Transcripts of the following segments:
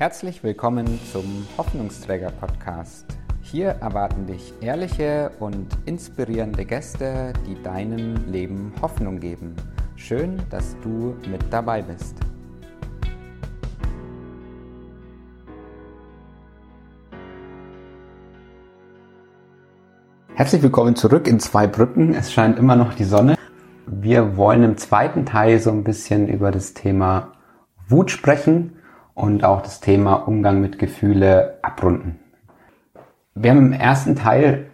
Herzlich willkommen zum Hoffnungsträger Podcast. Hier erwarten dich ehrliche und inspirierende Gäste, die deinem Leben Hoffnung geben. Schön, dass du mit dabei bist. Herzlich willkommen zurück in zwei Brücken. Es scheint immer noch die Sonne. Wir wollen im zweiten Teil so ein bisschen über das Thema Wut sprechen und auch das Thema Umgang mit Gefühle abrunden. Wir haben im ersten Teil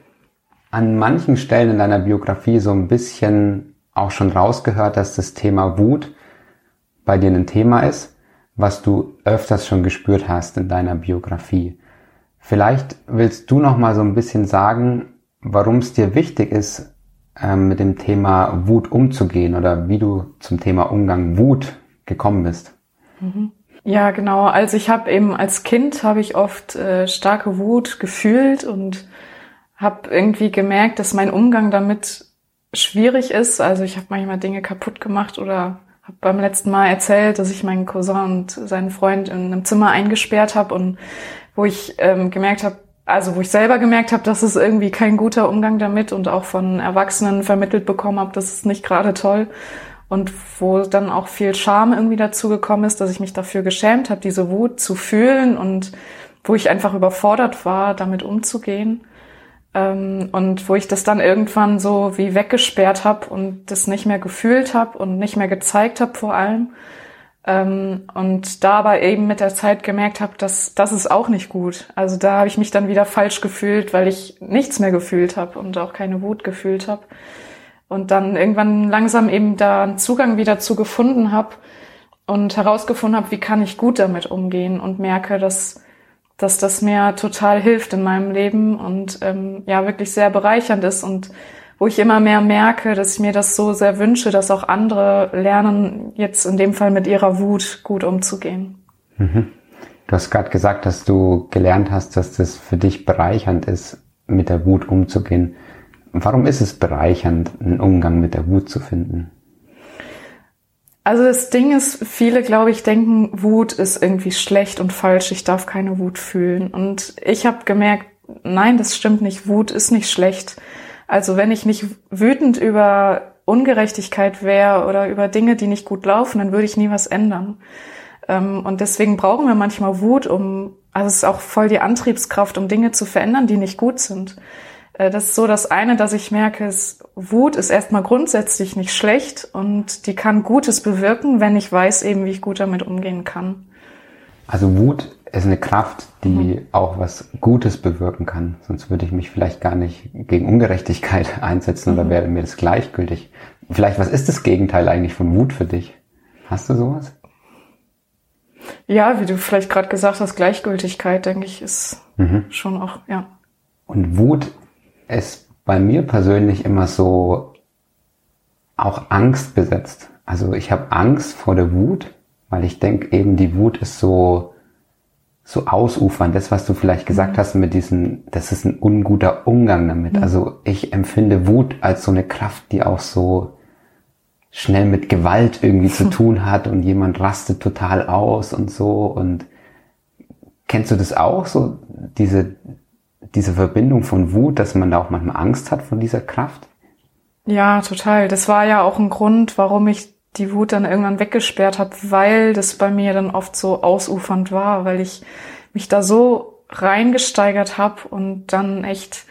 an manchen Stellen in deiner Biografie so ein bisschen auch schon rausgehört, dass das Thema Wut bei dir ein Thema ist, was du öfters schon gespürt hast in deiner Biografie. Vielleicht willst du noch mal so ein bisschen sagen, warum es dir wichtig ist, ähm, mit dem Thema Wut umzugehen oder wie du zum Thema Umgang Wut gekommen bist. Mhm. Ja, genau. Also ich habe eben als Kind habe ich oft äh, starke Wut gefühlt und habe irgendwie gemerkt, dass mein Umgang damit schwierig ist. Also ich habe manchmal Dinge kaputt gemacht oder habe beim letzten Mal erzählt, dass ich meinen Cousin und seinen Freund in einem Zimmer eingesperrt habe und wo ich ähm, gemerkt habe, also wo ich selber gemerkt habe, dass es irgendwie kein guter Umgang damit und auch von Erwachsenen vermittelt bekommen habe, das ist nicht gerade toll und wo dann auch viel Scham irgendwie dazu gekommen ist, dass ich mich dafür geschämt habe, diese Wut zu fühlen und wo ich einfach überfordert war, damit umzugehen. Ähm, und wo ich das dann irgendwann so wie weggesperrt habe und das nicht mehr gefühlt habe und nicht mehr gezeigt habe vor allem. Ähm, und dabei eben mit der Zeit gemerkt habe, dass das ist auch nicht gut. Also da habe ich mich dann wieder falsch gefühlt, weil ich nichts mehr gefühlt habe und auch keine Wut gefühlt habe und dann irgendwann langsam eben da einen Zugang wieder zu gefunden habe und herausgefunden habe, wie kann ich gut damit umgehen und merke, dass, dass das mir total hilft in meinem Leben und ähm, ja wirklich sehr bereichernd ist und wo ich immer mehr merke, dass ich mir das so sehr wünsche, dass auch andere lernen, jetzt in dem Fall mit ihrer Wut gut umzugehen. Mhm. Du hast gerade gesagt, dass du gelernt hast, dass das für dich bereichernd ist, mit der Wut umzugehen. Warum ist es bereichernd, einen Umgang mit der Wut zu finden? Also das Ding ist, viele, glaube ich, denken, Wut ist irgendwie schlecht und falsch, ich darf keine Wut fühlen. Und ich habe gemerkt, nein, das stimmt nicht, Wut ist nicht schlecht. Also wenn ich nicht wütend über Ungerechtigkeit wäre oder über Dinge, die nicht gut laufen, dann würde ich nie was ändern. Ähm, und deswegen brauchen wir manchmal Wut, um, also es ist auch voll die Antriebskraft, um Dinge zu verändern, die nicht gut sind. Äh, das ist so das eine, dass ich merke, ist, Wut ist erstmal grundsätzlich nicht schlecht und die kann Gutes bewirken, wenn ich weiß eben, wie ich gut damit umgehen kann. Also Wut ist eine Kraft, die mhm. auch was Gutes bewirken kann. Sonst würde ich mich vielleicht gar nicht gegen Ungerechtigkeit einsetzen mhm. oder wäre mir das gleichgültig. Vielleicht, was ist das Gegenteil eigentlich von Wut für dich? Hast du sowas? Ja, wie du vielleicht gerade gesagt hast, Gleichgültigkeit, denke ich, ist mhm. schon auch, ja. Und Wut ist bei mir persönlich immer so auch Angst besetzt. Also ich habe Angst vor der Wut, weil ich denke eben, die Wut ist so, so ausufern. Das, was du vielleicht gesagt mhm. hast mit diesen, das ist ein unguter Umgang damit. Mhm. Also ich empfinde Wut als so eine Kraft, die auch so schnell mit Gewalt irgendwie zu tun hat und jemand rastet total aus und so. Und kennst du das auch? So diese, diese Verbindung von Wut, dass man da auch manchmal Angst hat von dieser Kraft? Ja, total. Das war ja auch ein Grund, warum ich die Wut dann irgendwann weggesperrt habe, weil das bei mir dann oft so ausufernd war, weil ich mich da so reingesteigert habe und dann echt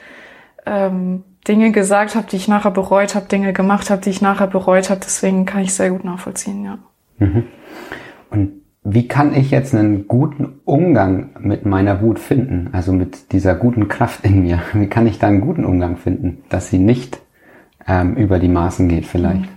ähm, Dinge gesagt habe, die ich nachher bereut habe, Dinge gemacht habe, die ich nachher bereut habe. Deswegen kann ich sehr gut nachvollziehen, ja. Mhm. Und wie kann ich jetzt einen guten Umgang mit meiner Wut finden? Also mit dieser guten Kraft in mir. Wie kann ich da einen guten Umgang finden, dass sie nicht ähm, über die Maßen geht vielleicht?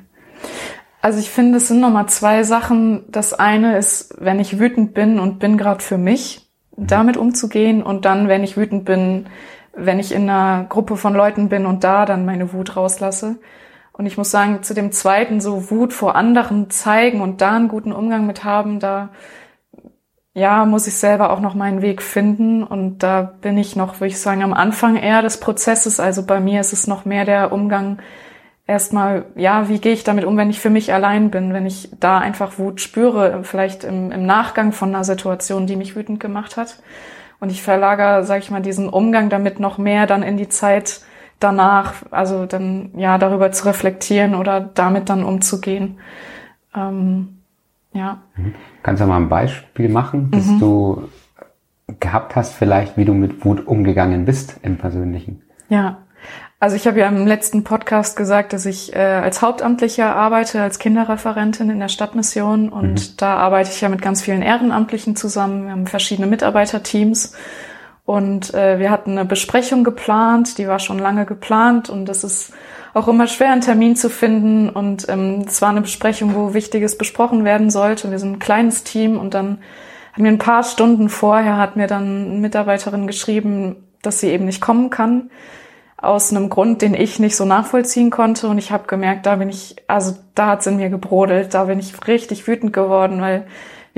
Also ich finde, es sind nochmal zwei Sachen. Das eine ist, wenn ich wütend bin und bin gerade für mich, mhm. damit umzugehen. Und dann, wenn ich wütend bin, wenn ich in einer Gruppe von Leuten bin und da dann meine Wut rauslasse. Und ich muss sagen, zu dem zweiten, so Wut vor anderen zeigen und da einen guten Umgang mit haben, da, ja, muss ich selber auch noch meinen Weg finden. Und da bin ich noch, würde ich sagen, am Anfang eher des Prozesses. Also bei mir ist es noch mehr der Umgang erstmal, ja, wie gehe ich damit um, wenn ich für mich allein bin, wenn ich da einfach Wut spüre, vielleicht im, im Nachgang von einer Situation, die mich wütend gemacht hat. Und ich verlagere, sage ich mal, diesen Umgang damit noch mehr dann in die Zeit danach, also dann ja darüber zu reflektieren oder damit dann umzugehen. Ähm, ja. Mhm. Kannst du mal ein Beispiel machen, dass mhm. du gehabt hast, vielleicht, wie du mit Wut umgegangen bist im Persönlichen? Ja. Also ich habe ja im letzten Podcast gesagt, dass ich äh, als Hauptamtlicher arbeite, als Kinderreferentin in der Stadtmission und mhm. da arbeite ich ja mit ganz vielen Ehrenamtlichen zusammen. Wir haben verschiedene Mitarbeiterteams und äh, wir hatten eine Besprechung geplant, die war schon lange geplant und es ist auch immer schwer, einen Termin zu finden und ähm, es war eine Besprechung, wo Wichtiges besprochen werden sollte. Wir sind ein kleines Team und dann hat mir ein paar Stunden vorher hat mir dann eine Mitarbeiterin geschrieben, dass sie eben nicht kommen kann aus einem Grund, den ich nicht so nachvollziehen konnte. Und ich habe gemerkt, da bin ich, also da hat's in mir gebrodelt, da bin ich richtig wütend geworden, weil,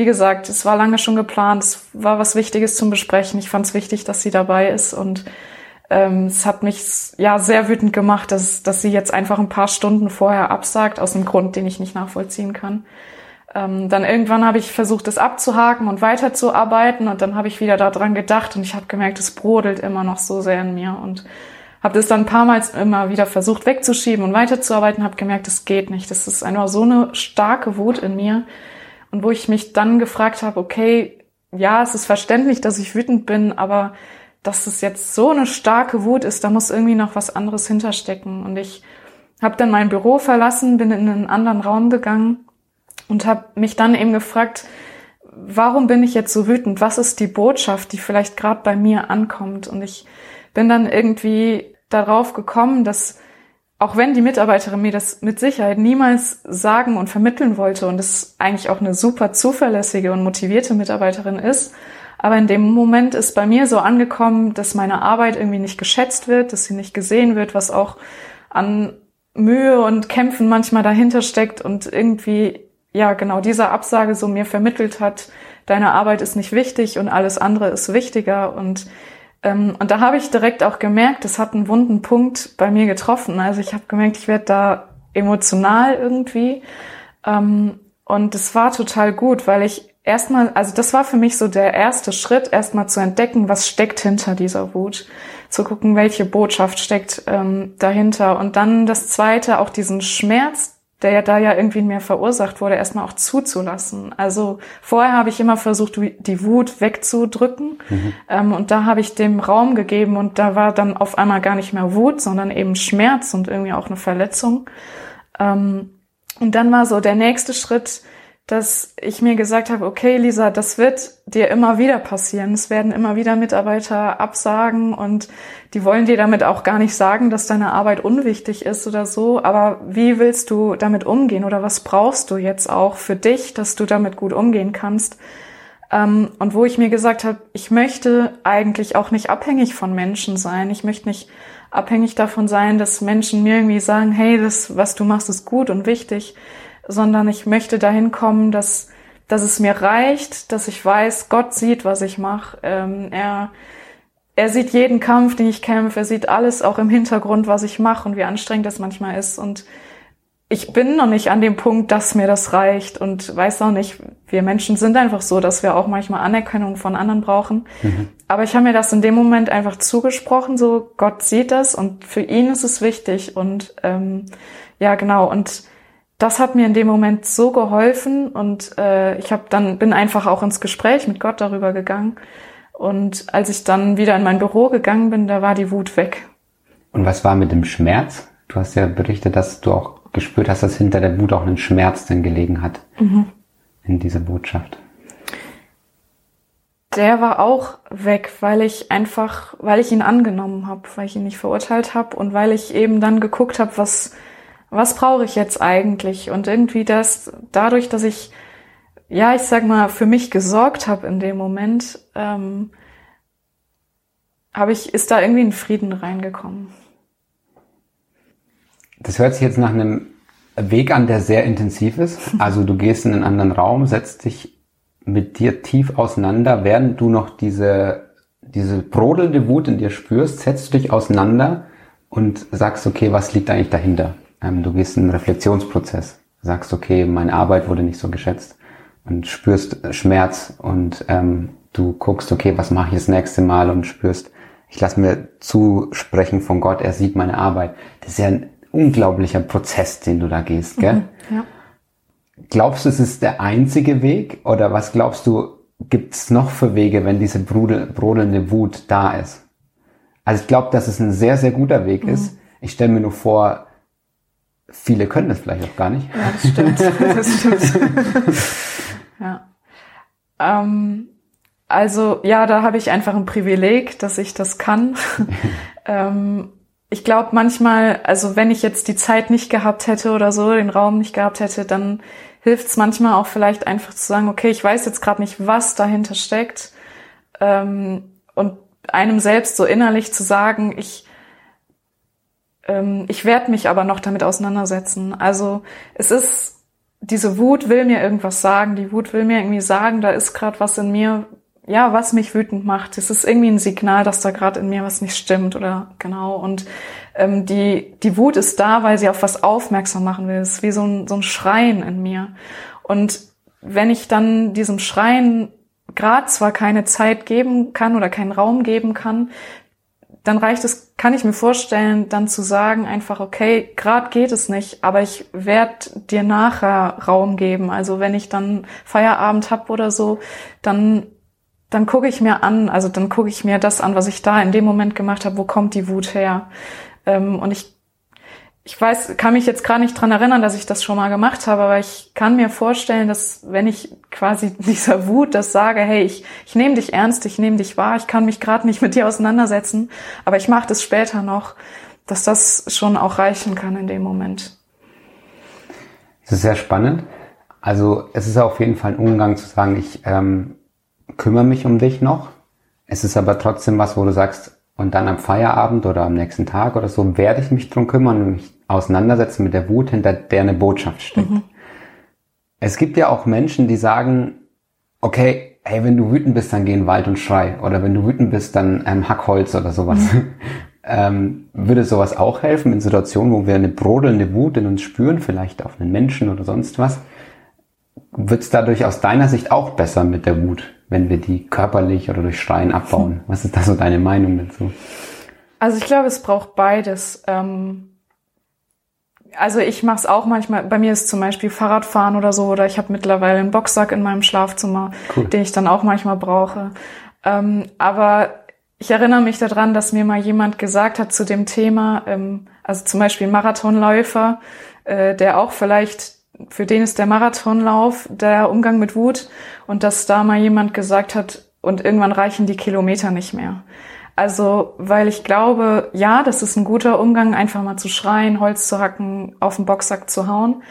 wie gesagt, es war lange schon geplant, es war was Wichtiges zum Besprechen. Ich fand es wichtig, dass sie dabei ist und ähm, es hat mich ja sehr wütend gemacht, dass, dass sie jetzt einfach ein paar Stunden vorher absagt, aus einem Grund, den ich nicht nachvollziehen kann. Ähm, dann irgendwann habe ich versucht, es abzuhaken und weiterzuarbeiten und dann habe ich wieder daran gedacht und ich habe gemerkt, es brodelt immer noch so sehr in mir und habe das dann ein paar Mal immer wieder versucht wegzuschieben und weiterzuarbeiten, habe gemerkt, es geht nicht. Das ist einfach so eine starke Wut in mir. Und wo ich mich dann gefragt habe, okay, ja, es ist verständlich, dass ich wütend bin, aber dass es jetzt so eine starke Wut ist, da muss irgendwie noch was anderes hinterstecken. Und ich habe dann mein Büro verlassen, bin in einen anderen Raum gegangen und habe mich dann eben gefragt, warum bin ich jetzt so wütend? Was ist die Botschaft, die vielleicht gerade bei mir ankommt? Und ich bin dann irgendwie darauf gekommen, dass auch wenn die Mitarbeiterin mir das mit Sicherheit niemals sagen und vermitteln wollte und es eigentlich auch eine super zuverlässige und motivierte Mitarbeiterin ist, aber in dem Moment ist bei mir so angekommen, dass meine Arbeit irgendwie nicht geschätzt wird, dass sie nicht gesehen wird, was auch an Mühe und Kämpfen manchmal dahinter steckt und irgendwie, ja, genau diese Absage so mir vermittelt hat, deine Arbeit ist nicht wichtig und alles andere ist wichtiger und und da habe ich direkt auch gemerkt, es hat einen wunden Punkt bei mir getroffen. Also ich habe gemerkt, ich werde da emotional irgendwie. Ähm, und es war total gut, weil ich erstmal, also das war für mich so der erste Schritt, erstmal zu entdecken, was steckt hinter dieser Wut, zu gucken, welche Botschaft steckt ähm, dahinter. Und dann das zweite, auch diesen Schmerz, der ja da ja irgendwie in mir verursacht wurde, erstmal auch zuzulassen. Also vorher habe ich immer versucht, die Wut wegzudrücken. Mhm. Ähm, und da habe ich dem Raum gegeben und da war dann auf einmal gar nicht mehr Wut, sondern eben Schmerz und irgendwie auch eine Verletzung. Ähm, und dann war so der nächste Schritt, dass ich mir gesagt habe, okay, Lisa, das wird dir immer wieder passieren. Es werden immer wieder Mitarbeiter absagen und die wollen dir damit auch gar nicht sagen, dass deine Arbeit unwichtig ist oder so. Aber wie willst du damit umgehen oder was brauchst du jetzt auch für dich, dass du damit gut umgehen kannst? Ähm, und wo ich mir gesagt habe, ich möchte eigentlich auch nicht abhängig von Menschen sein. Ich möchte nicht abhängig davon sein, dass Menschen mir irgendwie sagen, hey, das, was du machst, ist gut und wichtig sondern ich möchte dahin kommen, dass, dass es mir reicht, dass ich weiß, Gott sieht, was ich mache. Ähm, er, er sieht jeden Kampf, den ich kämpfe, er sieht alles auch im Hintergrund, was ich mache und wie anstrengend das manchmal ist. Und ich bin noch nicht an dem Punkt, dass mir das reicht und weiß auch nicht, wir Menschen sind einfach so, dass wir auch manchmal Anerkennung von anderen brauchen. Mhm. Aber ich habe mir das in dem Moment einfach zugesprochen, so Gott sieht das und für ihn ist es wichtig und ähm, ja genau und das hat mir in dem Moment so geholfen und äh, ich habe dann bin einfach auch ins Gespräch mit Gott darüber gegangen und als ich dann wieder in mein Büro gegangen bin, da war die Wut weg. Und was war mit dem Schmerz? Du hast ja berichtet, dass du auch gespürt hast, dass hinter der Wut auch ein Schmerz denn gelegen hat mhm. in dieser Botschaft. Der war auch weg, weil ich einfach, weil ich ihn angenommen habe, weil ich ihn nicht verurteilt habe und weil ich eben dann geguckt habe, was was brauche ich jetzt eigentlich? Und irgendwie das, dadurch, dass ich, ja, ich sag mal, für mich gesorgt habe in dem Moment, ähm, habe ich, ist da irgendwie ein Frieden reingekommen. Das hört sich jetzt nach einem Weg an, der sehr intensiv ist. Also du gehst in einen anderen Raum, setzt dich mit dir tief auseinander, während du noch diese, diese brodelnde Wut in dir spürst, setzt du dich auseinander und sagst, okay, was liegt eigentlich dahinter? Ähm, du gehst in einen Reflexionsprozess, sagst, okay, meine Arbeit wurde nicht so geschätzt und spürst Schmerz und ähm, du guckst, okay, was mache ich das nächste Mal und spürst, ich lasse mir zusprechen von Gott, er sieht meine Arbeit. Das ist ja ein unglaublicher Prozess, den du da gehst, gell? Mhm, ja. Glaubst du, es ist der einzige Weg oder was glaubst du, gibt es noch für Wege, wenn diese brodelnde Wut da ist? Also ich glaube, dass es ein sehr, sehr guter Weg mhm. ist. Ich stelle mir nur vor, viele können es vielleicht auch gar nicht. Ja, das stimmt. Das stimmt. ja. Ähm, also ja, da habe ich einfach ein Privileg, dass ich das kann. ähm, ich glaube manchmal, also wenn ich jetzt die Zeit nicht gehabt hätte oder so, den Raum nicht gehabt hätte, dann hilft es manchmal auch vielleicht einfach zu sagen, okay, ich weiß jetzt gerade nicht, was dahinter steckt. Ähm, und einem selbst so innerlich zu sagen, ich, ähm, ich werde mich aber noch damit auseinandersetzen. Also es ist, diese Wut will mir irgendwas sagen, die Wut will mir irgendwie sagen, da ist gerade was in mir, ja, was mich wütend macht. Es ist irgendwie ein Signal, dass da gerade in mir was nicht stimmt oder genau. Und ähm, die, die Wut ist da, weil sie auf was aufmerksam machen will. Es ist wie so ein, so ein Schreien in mir. Und wenn ich dann diesem Schreien gerade zwar keine Zeit geben kann oder keinen Raum geben kann, dann reicht es, kann ich mir vorstellen, dann zu sagen einfach, okay, gerade geht es nicht, aber ich werde dir nachher Raum geben. Also wenn ich dann Feierabend hab oder so, dann dann gucke ich mir an, also dann gucke ich mir das an, was ich da in dem Moment gemacht habe, wo kommt die Wut her? Ähm, und ich, ich weiß, kann mich jetzt gerade nicht dran erinnern, dass ich das schon mal gemacht habe, aber ich kann mir vorstellen, dass wenn ich quasi dieser Wut das sage, hey, ich, ich nehme dich ernst, ich nehme dich wahr, ich kann mich gerade nicht mit dir auseinandersetzen, aber ich mache das später noch, dass das schon auch reichen kann in dem Moment. Das ist sehr spannend. Also es ist auf jeden Fall ein Umgang zu sagen, ich ähm, kümmere mich um dich noch. Es ist aber trotzdem was, wo du sagst, und dann am Feierabend oder am nächsten Tag oder so werde ich mich drum kümmern und mich auseinandersetzen mit der Wut, hinter der eine Botschaft steckt. Mhm. Es gibt ja auch Menschen, die sagen, okay, hey, wenn du wütend bist, dann geh in den Wald und schrei. Oder wenn du wütend bist, dann ähm, hack Holz oder sowas. Mhm. ähm, würde sowas auch helfen in Situationen, wo wir eine brodelnde Wut in uns spüren, vielleicht auf einen Menschen oder sonst was? Wird es dadurch aus deiner Sicht auch besser mit der Wut, wenn wir die körperlich oder durch Schreien abbauen? Was ist da so deine Meinung dazu? Also ich glaube, es braucht beides. Ähm, also ich mache es auch manchmal. Bei mir ist zum Beispiel Fahrradfahren oder so, oder ich habe mittlerweile einen Boxsack in meinem Schlafzimmer, cool. den ich dann auch manchmal brauche. Ähm, aber ich erinnere mich daran, dass mir mal jemand gesagt hat zu dem Thema, ähm, also zum Beispiel Marathonläufer, äh, der auch vielleicht für den ist der Marathonlauf der Umgang mit Wut und dass da mal jemand gesagt hat, und irgendwann reichen die Kilometer nicht mehr. Also, weil ich glaube, ja, das ist ein guter Umgang, einfach mal zu schreien, Holz zu hacken, auf den Boxsack zu hauen.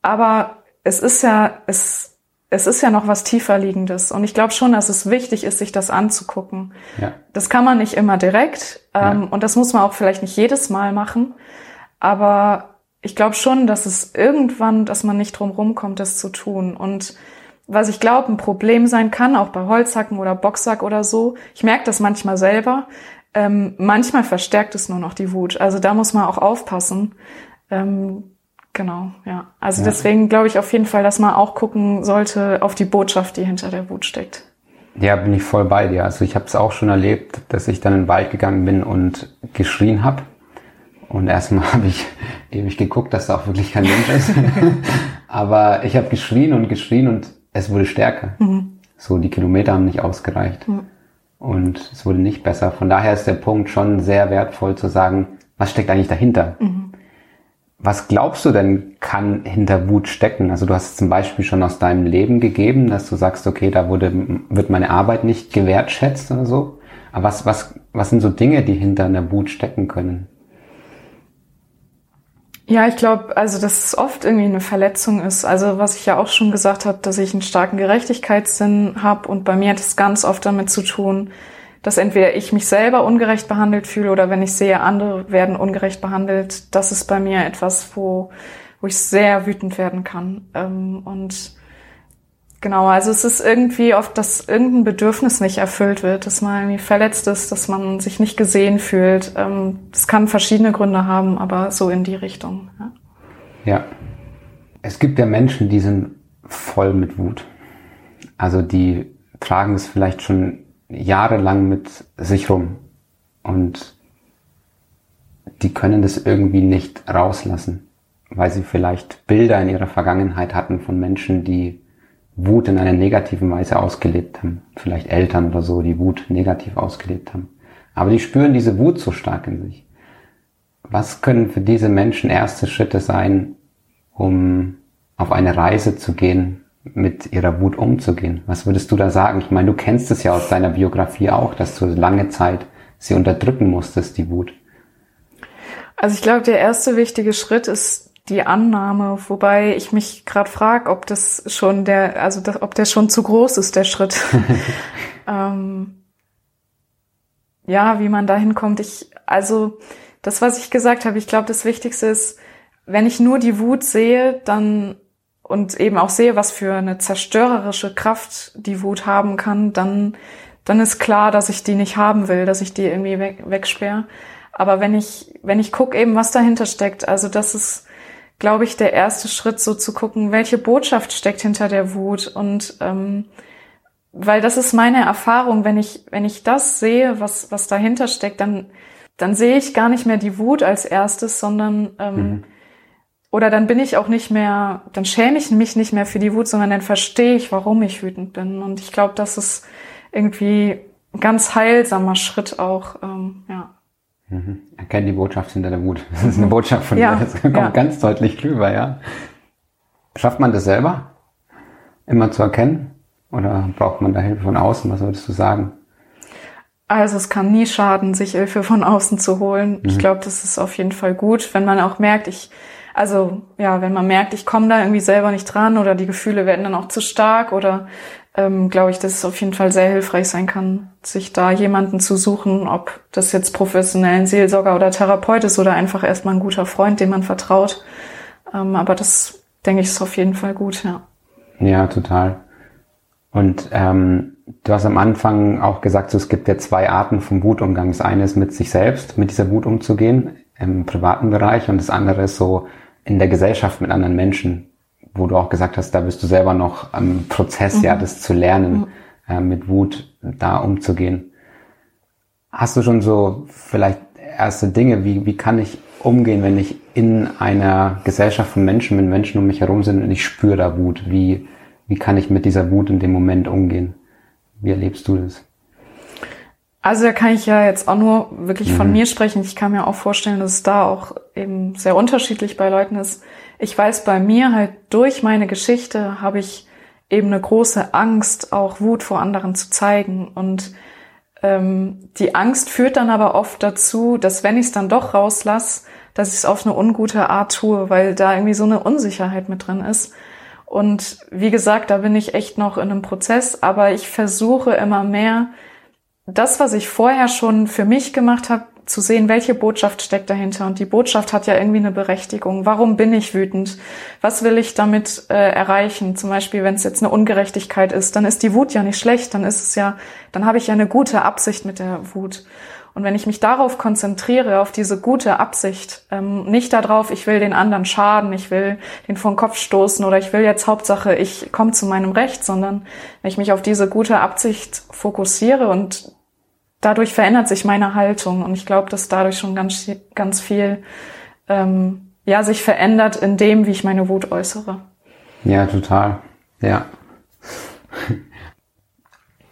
Aber es ist ja, es, es ist ja noch was tiefer liegendes. Und ich glaube schon, dass es wichtig ist, sich das anzugucken. Ja. Das kann man nicht immer direkt. Ähm, ja. Und das muss man auch vielleicht nicht jedes Mal machen. Aber ich glaube schon, dass es irgendwann, dass man nicht drum rumkommt, das zu tun. Und was ich glaube, ein Problem sein kann, auch bei Holzhacken oder Boxsack oder so, ich merke das manchmal selber, ähm, manchmal verstärkt es nur noch die Wut. Also da muss man auch aufpassen. Ähm, genau, ja. Also ja. deswegen glaube ich auf jeden Fall, dass man auch gucken sollte auf die Botschaft, die hinter der Wut steckt. Ja, bin ich voll bei dir. Also ich habe es auch schon erlebt, dass ich dann in den Wald gegangen bin und geschrien habe und erstmal habe ich ewig geguckt, dass da auch wirklich kein Mensch ist. Aber ich habe geschrien und geschrien und es wurde stärker. Mhm. So, die Kilometer haben nicht ausgereicht. Mhm. Und es wurde nicht besser. Von daher ist der Punkt schon sehr wertvoll zu sagen, was steckt eigentlich dahinter? Mhm. Was glaubst du denn kann hinter Wut stecken? Also du hast es zum Beispiel schon aus deinem Leben gegeben, dass du sagst, okay, da wurde, wird meine Arbeit nicht gewertschätzt oder so. Aber was, was, was sind so Dinge, die hinter einer Wut stecken können? Ja, ich glaube, also dass es oft irgendwie eine Verletzung ist. Also was ich ja auch schon gesagt habe, dass ich einen starken Gerechtigkeitssinn habe und bei mir hat es ganz oft damit zu tun, dass entweder ich mich selber ungerecht behandelt fühle oder wenn ich sehe, andere werden ungerecht behandelt, das ist bei mir etwas, wo, wo ich sehr wütend werden kann. Ähm, und Genau, also es ist irgendwie oft, dass irgendein Bedürfnis nicht erfüllt wird, dass man irgendwie verletzt ist, dass man sich nicht gesehen fühlt. Ähm, das kann verschiedene Gründe haben, aber so in die Richtung. Ja. Ja. Es gibt ja Menschen, die sind voll mit Wut. Also die tragen es vielleicht schon jahrelang mit sich rum und die können das irgendwie nicht rauslassen, weil sie vielleicht Bilder in ihrer Vergangenheit hatten von Menschen, die Wut in einer negativen Weise ausgelebt haben. Vielleicht Eltern oder so, die Wut negativ ausgelebt haben. Aber die spüren diese Wut so stark in sich. Was können für diese Menschen erste Schritte sein, um auf eine Reise zu gehen, mit ihrer Wut umzugehen? Was würdest du da sagen? Ich meine, du kennst es ja aus deiner Biografie auch, dass du lange Zeit sie unterdrücken musstest, die Wut. Also ich glaube, der erste wichtige Schritt ist die Annahme, wobei ich mich gerade frage, ob das schon der, also das, ob der schon zu groß ist, der Schritt. ähm, ja, wie man da hinkommt. Ich, also das, was ich gesagt habe, ich glaube, das Wichtigste ist, wenn ich nur die Wut sehe, dann und eben auch sehe, was für eine zerstörerische Kraft die Wut haben kann, dann, dann ist klar, dass ich die nicht haben will, dass ich die irgendwie weg, wegsperre. Aber wenn ich, wenn ich gucke eben, was dahinter steckt, also das ist, glaube ich, der erste Schritt, so zu gucken, welche Botschaft steckt hinter der Wut und ähm, weil das ist meine Erfahrung, wenn ich, wenn ich das sehe, was, was dahinter steckt, dann, dann sehe ich gar nicht mehr die Wut als erstes, sondern ähm, mhm oder dann bin ich auch nicht mehr, dann schäme ich mich nicht mehr für die Wut, sondern dann verstehe ich, warum ich wütend bin. Und ich glaube, das ist irgendwie ein ganz heilsamer Schritt auch, ähm, ja. Mhm. Erkenn die Botschaft hinter der Wut. Das ist eine Botschaft von ja, dir. Das kommt ja. ganz deutlich drüber, ja. Schafft man das selber? Immer zu erkennen? Oder braucht man da Hilfe von außen? Was würdest du sagen? Also es kann nie schaden, sich Hilfe von außen zu holen. Mhm. Ich glaube, das ist auf jeden Fall gut, wenn man auch merkt, ich also ja, wenn man merkt, ich komme da irgendwie selber nicht dran oder die Gefühle werden dann auch zu stark oder ähm, glaube ich, dass es auf jeden Fall sehr hilfreich sein kann, sich da jemanden zu suchen, ob das jetzt professionellen Seelsorger oder Therapeut ist oder einfach erstmal ein guter Freund, dem man vertraut. Ähm, aber das, denke ich, ist auf jeden Fall gut, ja. Ja, total. Und ähm, du hast am Anfang auch gesagt, so, es gibt ja zwei Arten vom Wutumgang. Das eine ist mit sich selbst, mit dieser Wut umzugehen im privaten Bereich und das andere ist so in der Gesellschaft mit anderen Menschen, wo du auch gesagt hast, da bist du selber noch am Prozess, mhm. ja, das zu lernen, mhm. äh, mit Wut da umzugehen. Hast du schon so vielleicht erste Dinge, wie, wie kann ich umgehen, wenn ich in einer Gesellschaft von Menschen, wenn Menschen um mich herum sind und ich spüre da Wut? Wie, wie kann ich mit dieser Wut in dem Moment umgehen? Wie erlebst du das? Also da kann ich ja jetzt auch nur wirklich mhm. von mir sprechen. Ich kann mir auch vorstellen, dass es da auch eben sehr unterschiedlich bei Leuten ist. Ich weiß bei mir halt durch meine Geschichte habe ich eben eine große Angst, auch Wut vor anderen zu zeigen. Und ähm, die Angst führt dann aber oft dazu, dass wenn ich es dann doch rauslasse, dass ich es auf eine ungute Art tue, weil da irgendwie so eine Unsicherheit mit drin ist. Und wie gesagt, da bin ich echt noch in einem Prozess, aber ich versuche immer mehr, das, was ich vorher schon für mich gemacht habe, zu sehen, welche Botschaft steckt dahinter. Und die Botschaft hat ja irgendwie eine Berechtigung. Warum bin ich wütend? Was will ich damit äh, erreichen? Zum Beispiel, wenn es jetzt eine Ungerechtigkeit ist, dann ist die Wut ja nicht schlecht. Dann ist es ja, dann habe ich ja eine gute Absicht mit der Wut. Und wenn ich mich darauf konzentriere, auf diese gute Absicht, ähm, nicht darauf, ich will den anderen schaden, ich will den vor den Kopf stoßen oder ich will jetzt Hauptsache, ich komme zu meinem Recht, sondern wenn ich mich auf diese gute Absicht fokussiere und dadurch verändert sich meine Haltung und ich glaube, dass dadurch schon ganz, ganz viel ähm, ja, sich verändert in dem, wie ich meine Wut äußere. Ja, total. Ja.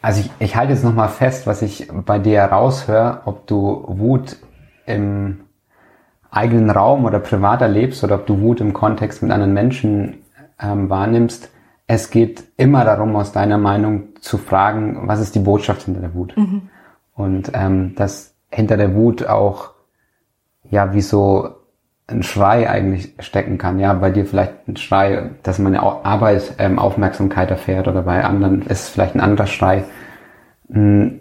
Also ich, ich halte jetzt nochmal fest, was ich bei dir raushöre, ob du Wut im eigenen Raum oder privat erlebst oder ob du Wut im Kontext mit anderen Menschen ähm, wahrnimmst. Es geht immer darum, aus deiner Meinung zu fragen, was ist die Botschaft hinter der Wut? Mhm. Und ähm, dass hinter der Wut auch ja wie so ein Schrei eigentlich stecken kann. Ja, bei dir vielleicht ein Schrei, dass meine Arbeit ähm, Aufmerksamkeit erfährt oder bei anderen ist es vielleicht ein anderer Schrei. Hm,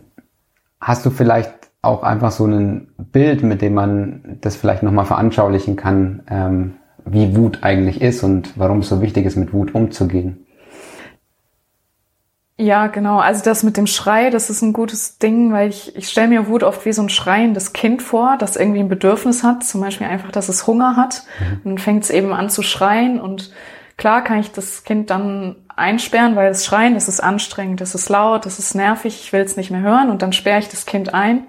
hast du vielleicht auch einfach so ein Bild, mit dem man das vielleicht nochmal veranschaulichen kann, ähm, wie Wut eigentlich ist und warum es so wichtig ist, mit Wut umzugehen? Ja, genau. Also das mit dem Schrei, das ist ein gutes Ding, weil ich, ich stelle mir Wut oft wie so ein schreiendes Kind vor, das irgendwie ein Bedürfnis hat, zum Beispiel einfach, dass es Hunger hat. Mhm. Und dann fängt es eben an zu schreien und klar kann ich das Kind dann einsperren, weil das Schreien, das ist anstrengend, das ist laut, das ist nervig, ich will es nicht mehr hören und dann sperre ich das Kind ein.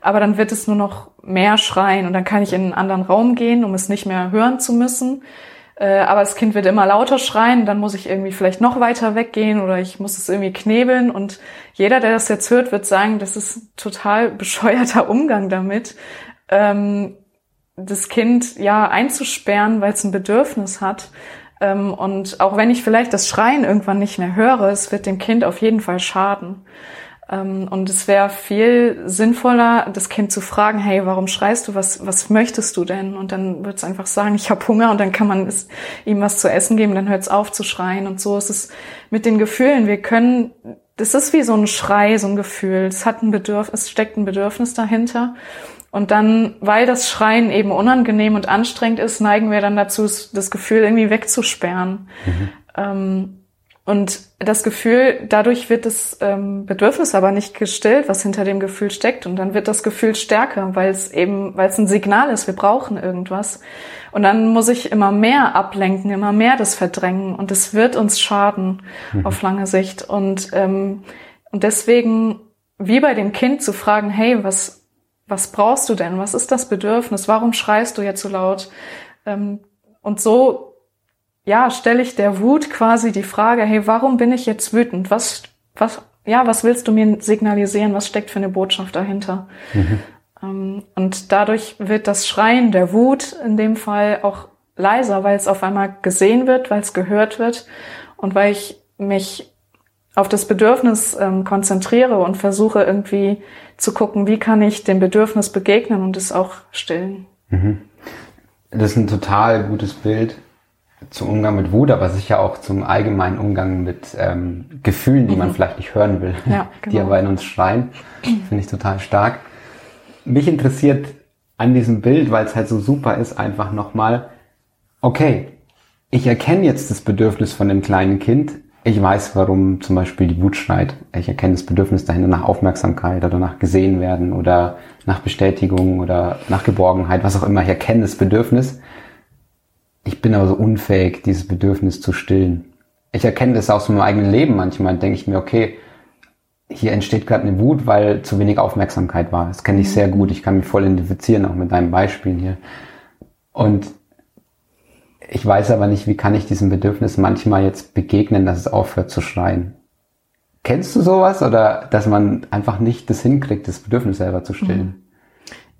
Aber dann wird es nur noch mehr schreien und dann kann ich in einen anderen Raum gehen, um es nicht mehr hören zu müssen. Äh, aber das Kind wird immer lauter schreien, dann muss ich irgendwie vielleicht noch weiter weggehen oder ich muss es irgendwie knebeln. Und jeder, der das jetzt hört, wird sagen, das ist total bescheuerter Umgang damit, ähm, das Kind ja einzusperren, weil es ein Bedürfnis hat. Ähm, und auch wenn ich vielleicht das Schreien irgendwann nicht mehr höre, es wird dem Kind auf jeden Fall schaden. Ähm, und es wäre viel sinnvoller, das Kind zu fragen, hey, warum schreist du, was, was möchtest du denn? Und dann wird es einfach sagen, ich habe Hunger und dann kann man es, ihm was zu essen geben, dann hört es auf zu schreien. Und so ist es mit den Gefühlen. Wir können, das ist wie so ein Schrei, so ein Gefühl. Es hat ein Bedürfnis, es steckt ein Bedürfnis dahinter. Und dann, weil das Schreien eben unangenehm und anstrengend ist, neigen wir dann dazu, das Gefühl irgendwie wegzusperren. Mhm. Ähm, und das Gefühl, dadurch wird das ähm, Bedürfnis aber nicht gestillt, was hinter dem Gefühl steckt. Und dann wird das Gefühl stärker, weil es eben, weil es ein Signal ist, wir brauchen irgendwas. Und dann muss ich immer mehr ablenken, immer mehr das verdrängen. Und es wird uns schaden mhm. auf lange Sicht. Und, ähm, und deswegen, wie bei dem Kind, zu fragen, hey, was, was brauchst du denn? Was ist das Bedürfnis? Warum schreist du jetzt so laut? Ähm, und so ja, stelle ich der Wut quasi die Frage, hey, warum bin ich jetzt wütend? Was, was, ja, was willst du mir signalisieren? Was steckt für eine Botschaft dahinter? Mhm. Ähm, und dadurch wird das Schreien der Wut in dem Fall auch leiser, weil es auf einmal gesehen wird, weil es gehört wird und weil ich mich auf das Bedürfnis ähm, konzentriere und versuche irgendwie zu gucken, wie kann ich dem Bedürfnis begegnen und es auch stillen. Mhm. Das ist ein total gutes Bild zum Umgang mit Wut, aber sicher auch zum allgemeinen Umgang mit ähm, Gefühlen, die mhm. man vielleicht nicht hören will, ja, genau. die aber in uns schreien. Finde ich total stark. Mich interessiert an diesem Bild, weil es halt so super ist, einfach nochmal, okay, ich erkenne jetzt das Bedürfnis von dem kleinen Kind. Ich weiß, warum zum Beispiel die Wut schreit. Ich erkenne das Bedürfnis dahinter nach Aufmerksamkeit oder nach gesehen werden oder nach Bestätigung oder nach Geborgenheit, was auch immer. Ich erkenne das Bedürfnis. Ich bin aber so unfähig, dieses Bedürfnis zu stillen. Ich erkenne das aus meinem eigenen Leben manchmal, denke ich mir, okay, hier entsteht gerade eine Wut, weil zu wenig Aufmerksamkeit war. Das kenne ich sehr gut. Ich kann mich voll identifizieren, auch mit deinen Beispielen hier. Und ich weiß aber nicht, wie kann ich diesem Bedürfnis manchmal jetzt begegnen, dass es aufhört zu schreien. Kennst du sowas oder dass man einfach nicht das hinkriegt, das Bedürfnis selber zu stillen?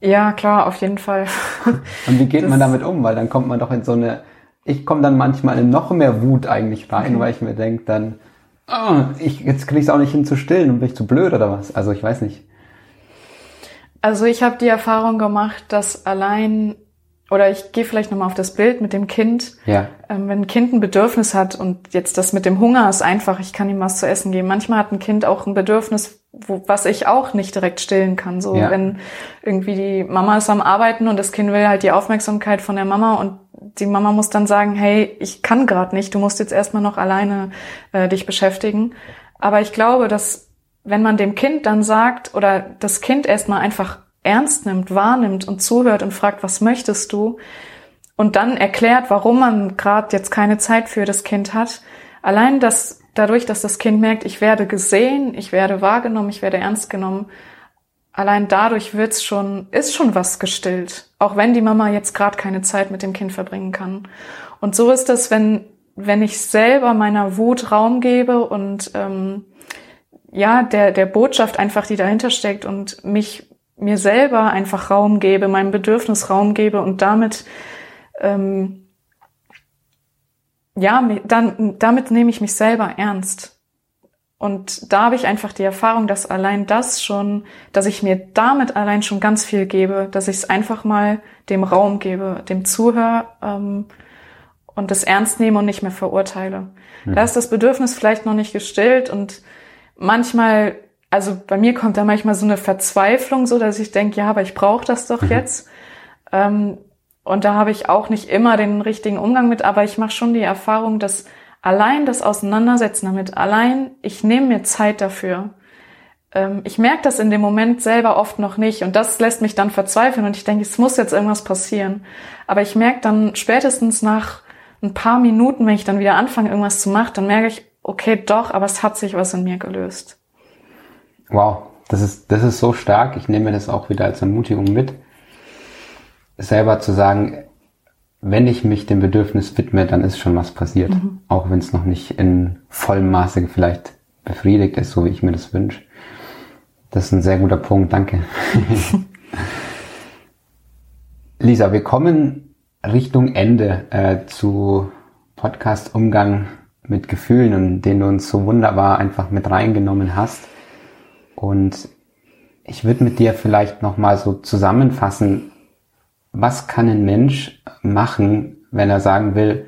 Mhm. Ja, klar, auf jeden Fall. Und wie geht das man damit um? Weil dann kommt man doch in so eine, ich komme dann manchmal in noch mehr Wut eigentlich rein, okay. weil ich mir denke dann, oh, ich, jetzt kriege ich es auch nicht hin zu stillen und bin ich zu blöd oder was? Also ich weiß nicht. Also ich habe die Erfahrung gemacht, dass allein oder ich gehe vielleicht nochmal auf das Bild mit dem Kind. Ja. Ähm, wenn ein Kind ein Bedürfnis hat und jetzt das mit dem Hunger ist einfach, ich kann ihm was zu essen geben. Manchmal hat ein Kind auch ein Bedürfnis, wo, was ich auch nicht direkt stillen kann. So, ja. wenn irgendwie die Mama ist am Arbeiten und das Kind will halt die Aufmerksamkeit von der Mama und die Mama muss dann sagen, hey, ich kann gerade nicht, du musst jetzt erstmal noch alleine äh, dich beschäftigen. Aber ich glaube, dass wenn man dem Kind dann sagt oder das Kind erstmal einfach ernst nimmt, wahrnimmt und zuhört und fragt, was möchtest du? Und dann erklärt, warum man gerade jetzt keine Zeit für das Kind hat. Allein das, dadurch, dass das Kind merkt, ich werde gesehen, ich werde wahrgenommen, ich werde ernst genommen, allein dadurch wird's schon, ist schon was gestillt. Auch wenn die Mama jetzt gerade keine Zeit mit dem Kind verbringen kann. Und so ist es, wenn, wenn ich selber meiner Wut Raum gebe und ähm, ja, der, der Botschaft einfach, die dahinter steckt und mich mir selber einfach Raum gebe, meinem Bedürfnis Raum gebe und damit ähm, ja, dann, damit nehme ich mich selber ernst. Und da habe ich einfach die Erfahrung, dass allein das schon, dass ich mir damit allein schon ganz viel gebe, dass ich es einfach mal dem Raum gebe, dem Zuhör ähm, und das ernst nehme und nicht mehr verurteile. Mhm. Da ist das Bedürfnis vielleicht noch nicht gestillt und manchmal also bei mir kommt da manchmal so eine Verzweiflung, so dass ich denke, ja, aber ich brauche das doch mhm. jetzt. Ähm, und da habe ich auch nicht immer den richtigen Umgang mit, aber ich mache schon die Erfahrung, dass allein das Auseinandersetzen damit, allein ich nehme mir Zeit dafür. Ähm, ich merke das in dem Moment selber oft noch nicht und das lässt mich dann verzweifeln und ich denke, es muss jetzt irgendwas passieren. Aber ich merke dann spätestens nach ein paar Minuten, wenn ich dann wieder anfange, irgendwas zu machen, dann merke ich, okay, doch, aber es hat sich was in mir gelöst. Wow, das ist, das ist so stark. Ich nehme das auch wieder als Ermutigung mit, selber zu sagen, wenn ich mich dem Bedürfnis widme, dann ist schon was passiert. Mhm. Auch wenn es noch nicht in vollem Maße vielleicht befriedigt ist, so wie ich mir das wünsche. Das ist ein sehr guter Punkt, danke. Lisa, wir kommen Richtung Ende äh, zu Podcast Umgang mit Gefühlen und den du uns so wunderbar einfach mit reingenommen hast. Und ich würde mit dir vielleicht nochmal so zusammenfassen, was kann ein Mensch machen, wenn er sagen will,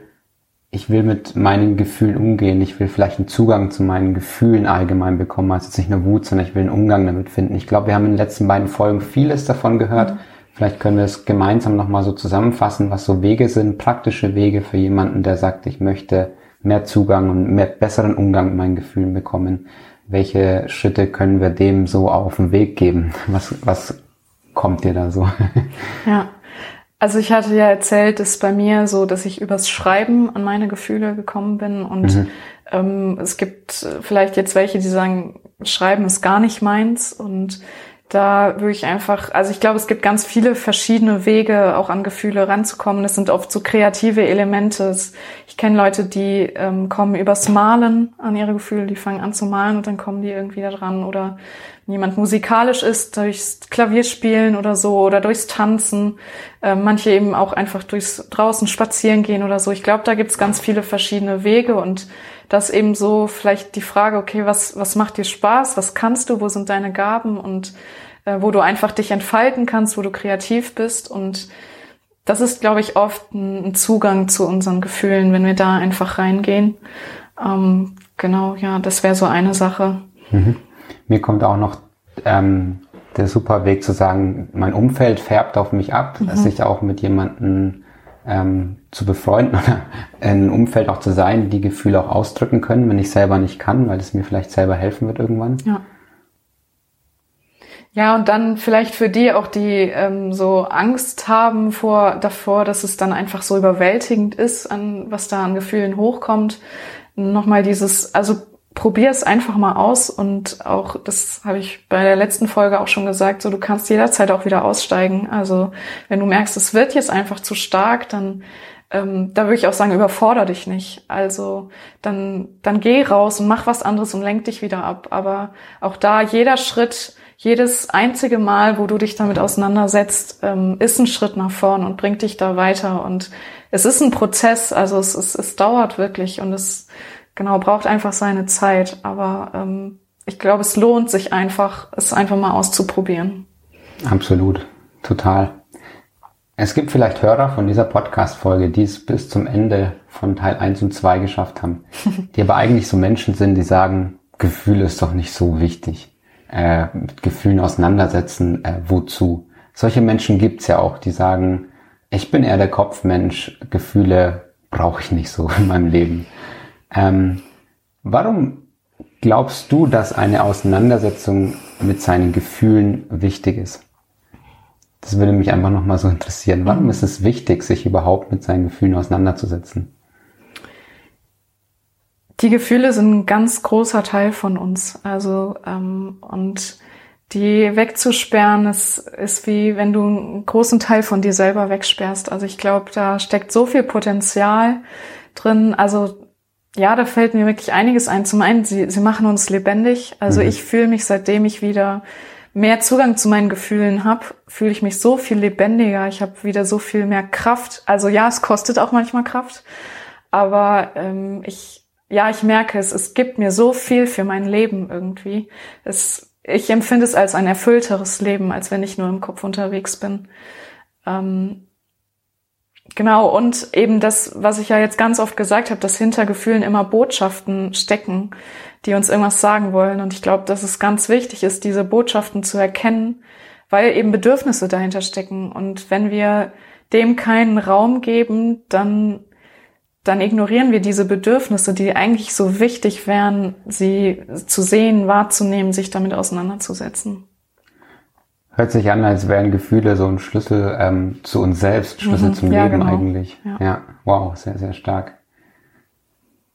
ich will mit meinen Gefühlen umgehen, ich will vielleicht einen Zugang zu meinen Gefühlen allgemein bekommen, also jetzt nicht nur Wut, sondern ich will einen Umgang damit finden. Ich glaube, wir haben in den letzten beiden Folgen vieles davon gehört. Mhm. Vielleicht können wir es gemeinsam nochmal so zusammenfassen, was so Wege sind, praktische Wege für jemanden, der sagt, ich möchte mehr Zugang und mehr besseren Umgang mit meinen Gefühlen bekommen. Welche Schritte können wir dem so auf den Weg geben? Was, was kommt dir da so? Ja. Also ich hatte ja erzählt, dass bei mir so, dass ich übers Schreiben an meine Gefühle gekommen bin und mhm. ähm, es gibt vielleicht jetzt welche, die sagen, Schreiben ist gar nicht meins und da würde ich einfach, also ich glaube, es gibt ganz viele verschiedene Wege, auch an Gefühle ranzukommen. Das sind oft so kreative Elemente. Ich kenne Leute, die ähm, kommen übers Malen an ihre Gefühle, die fangen an zu malen und dann kommen die irgendwie da dran. Oder wenn jemand musikalisch ist, durchs Klavierspielen oder so oder durchs Tanzen. Äh, manche eben auch einfach durchs draußen spazieren gehen oder so. Ich glaube, da gibt's ganz viele verschiedene Wege und das eben so vielleicht die Frage, okay, was, was macht dir Spaß? Was kannst du? Wo sind deine Gaben? Und äh, wo du einfach dich entfalten kannst, wo du kreativ bist. Und das ist, glaube ich, oft ein, Zugang zu unseren Gefühlen, wenn wir da einfach reingehen. Ähm, genau, ja, das wäre so eine Sache. Mhm. Mir kommt auch noch ähm, der super Weg zu sagen, mein Umfeld färbt auf mich ab, mhm. sich auch mit jemandem ähm, zu befreunden oder ein Umfeld auch zu sein, die Gefühle auch ausdrücken können, wenn ich selber nicht kann, weil es mir vielleicht selber helfen wird irgendwann. Ja. Ja, und dann vielleicht für die auch, die ähm, so Angst haben vor davor, dass es dann einfach so überwältigend ist, an was da an Gefühlen hochkommt. Nochmal dieses, also probier es einfach mal aus und auch, das habe ich bei der letzten Folge auch schon gesagt, so du kannst jederzeit auch wieder aussteigen. Also wenn du merkst, es wird jetzt einfach zu stark, dann ähm, da würde ich auch sagen, überforder dich nicht. Also dann, dann geh raus und mach was anderes und lenk dich wieder ab. Aber auch da jeder Schritt, jedes einzige Mal, wo du dich damit auseinandersetzt, ähm, ist ein Schritt nach vorn und bringt dich da weiter. Und es ist ein Prozess, also es, es, es dauert wirklich und es genau, braucht einfach seine Zeit. Aber ähm, ich glaube, es lohnt sich einfach, es einfach mal auszuprobieren. Absolut, total. Es gibt vielleicht Hörer von dieser Podcast-Folge, die es bis zum Ende von Teil 1 und 2 geschafft haben, die aber eigentlich so Menschen sind, die sagen, Gefühl ist doch nicht so wichtig. Äh, mit Gefühlen auseinandersetzen, äh, wozu? Solche Menschen gibt's ja auch, die sagen, ich bin eher der Kopfmensch, Gefühle brauche ich nicht so in meinem Leben. Ähm, warum glaubst du, dass eine Auseinandersetzung mit seinen Gefühlen wichtig ist? Das würde mich einfach nochmal so interessieren. Warum ist es wichtig, sich überhaupt mit seinen Gefühlen auseinanderzusetzen? Die Gefühle sind ein ganz großer Teil von uns. Also ähm, und die wegzusperren, ist, ist wie wenn du einen großen Teil von dir selber wegsperrst. Also ich glaube, da steckt so viel Potenzial drin. Also ja, da fällt mir wirklich einiges ein. Zum einen, sie, sie machen uns lebendig. Also mhm. ich fühle mich, seitdem ich wieder mehr Zugang zu meinen Gefühlen habe, fühle ich mich so viel lebendiger. Ich habe wieder so viel mehr Kraft. Also ja, es kostet auch manchmal Kraft, aber ähm, ich ja, ich merke es. Es gibt mir so viel für mein Leben irgendwie. Es, ich empfinde es als ein erfüllteres Leben, als wenn ich nur im Kopf unterwegs bin. Ähm, Genau, und eben das, was ich ja jetzt ganz oft gesagt habe, dass hinter Gefühlen immer Botschaften stecken, die uns irgendwas sagen wollen. Und ich glaube, dass es ganz wichtig ist, diese Botschaften zu erkennen, weil eben Bedürfnisse dahinter stecken. Und wenn wir dem keinen Raum geben, dann, dann ignorieren wir diese Bedürfnisse, die eigentlich so wichtig wären, sie zu sehen, wahrzunehmen, sich damit auseinanderzusetzen. Hört sich an, als wären Gefühle so ein Schlüssel ähm, zu uns selbst, Schlüssel mhm, zum ja, Leben genau. eigentlich. Ja. ja, wow, sehr, sehr stark.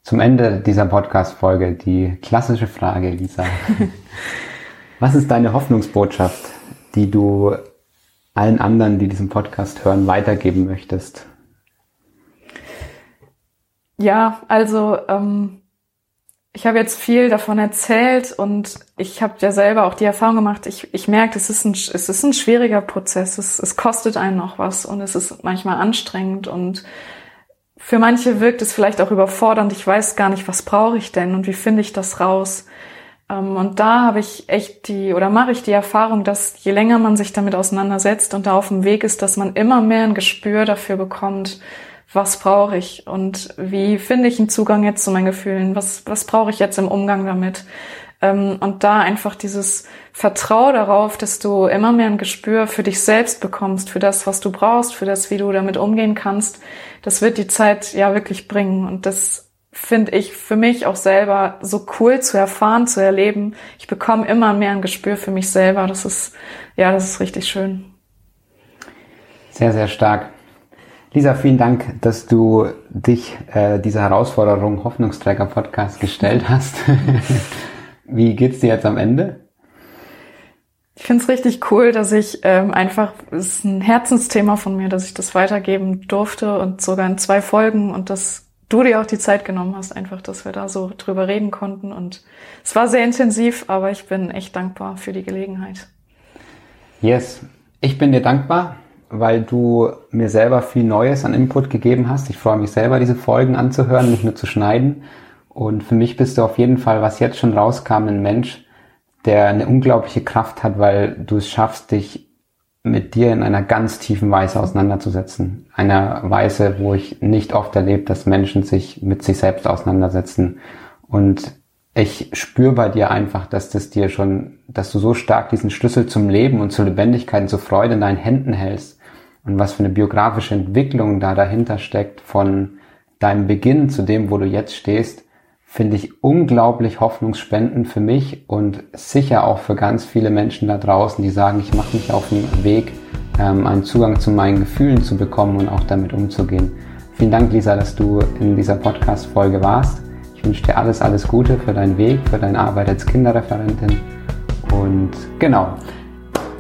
Zum Ende dieser Podcast-Folge die klassische Frage, Lisa. Was ist deine Hoffnungsbotschaft, die du allen anderen, die diesen Podcast hören, weitergeben möchtest? Ja, also ähm, ich habe jetzt viel davon erzählt und ich habe ja selber auch die Erfahrung gemacht, ich, ich merke, es ist ein, es ist ein schwieriger Prozess, es, es kostet einen noch was und es ist manchmal anstrengend und für manche wirkt es vielleicht auch überfordernd, ich weiß gar nicht, was brauche ich denn und wie finde ich das raus. Ähm, und da habe ich echt die, oder mache ich die Erfahrung, dass je länger man sich damit auseinandersetzt und da auf dem Weg ist, dass man immer mehr ein Gespür dafür bekommt, was brauche ich und wie finde ich einen Zugang jetzt zu meinen Gefühlen, was, was brauche ich jetzt im Umgang damit. Ähm, und da einfach dieses Vertrau darauf, dass du immer mehr ein Gespür für dich selbst bekommst, für das, was du brauchst, für das, wie du damit umgehen kannst, das wird die Zeit ja wirklich bringen. Und das finde ich für mich auch selber so cool zu erfahren, zu erleben. Ich bekomme immer mehr ein Gespür für mich selber. Das ist, ja, das ist richtig schön. Sehr, sehr stark. Lisa, vielen Dank, dass du dich äh, dieser Herausforderung Hoffnungsträger Podcast gestellt hast. Wie geht's dir jetzt am Ende? Ich finde es richtig cool, dass ich ähm, einfach, es ist ein Herzensthema von mir, dass ich das weitergeben durfte und sogar in zwei Folgen und dass du dir auch die Zeit genommen hast, einfach, dass wir da so drüber reden konnten. Und es war sehr intensiv, aber ich bin echt dankbar für die Gelegenheit. Yes, ich bin dir dankbar weil du mir selber viel Neues an Input gegeben hast. Ich freue mich selber, diese Folgen anzuhören, nicht nur zu schneiden. Und für mich bist du auf jeden Fall, was jetzt schon rauskam, ein Mensch, der eine unglaubliche Kraft hat, weil du es schaffst, dich mit dir in einer ganz tiefen Weise auseinanderzusetzen. Einer Weise, wo ich nicht oft erlebe, dass Menschen sich mit sich selbst auseinandersetzen. Und ich spüre bei dir einfach, dass das dir schon, dass du so stark diesen Schlüssel zum Leben und zur Lebendigkeit und zur Freude in deinen Händen hältst und was für eine biografische Entwicklung da dahinter steckt von deinem Beginn zu dem, wo du jetzt stehst, finde ich unglaublich hoffnungsspendend für mich und sicher auch für ganz viele Menschen da draußen, die sagen, ich mache mich auf den Weg, ähm, einen Zugang zu meinen Gefühlen zu bekommen und auch damit umzugehen. Vielen Dank, Lisa, dass du in dieser Podcast-Folge warst. Ich wünsche dir alles, alles Gute für deinen Weg, für deine Arbeit als Kinderreferentin. Und genau,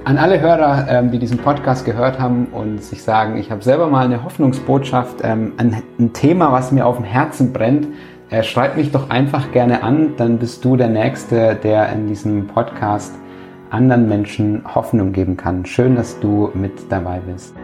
an alle Hörer, ähm, die diesen Podcast gehört haben und sich sagen, ich habe selber mal eine Hoffnungsbotschaft, ähm, ein, Thema, was mir auf dem Herzen brennt, äh, schreib mich doch einfach gerne an, dann bist du der Nächste, der in diesem Podcast anderen Menschen Hoffnung geben kann. Schön, dass du mit dabei bist.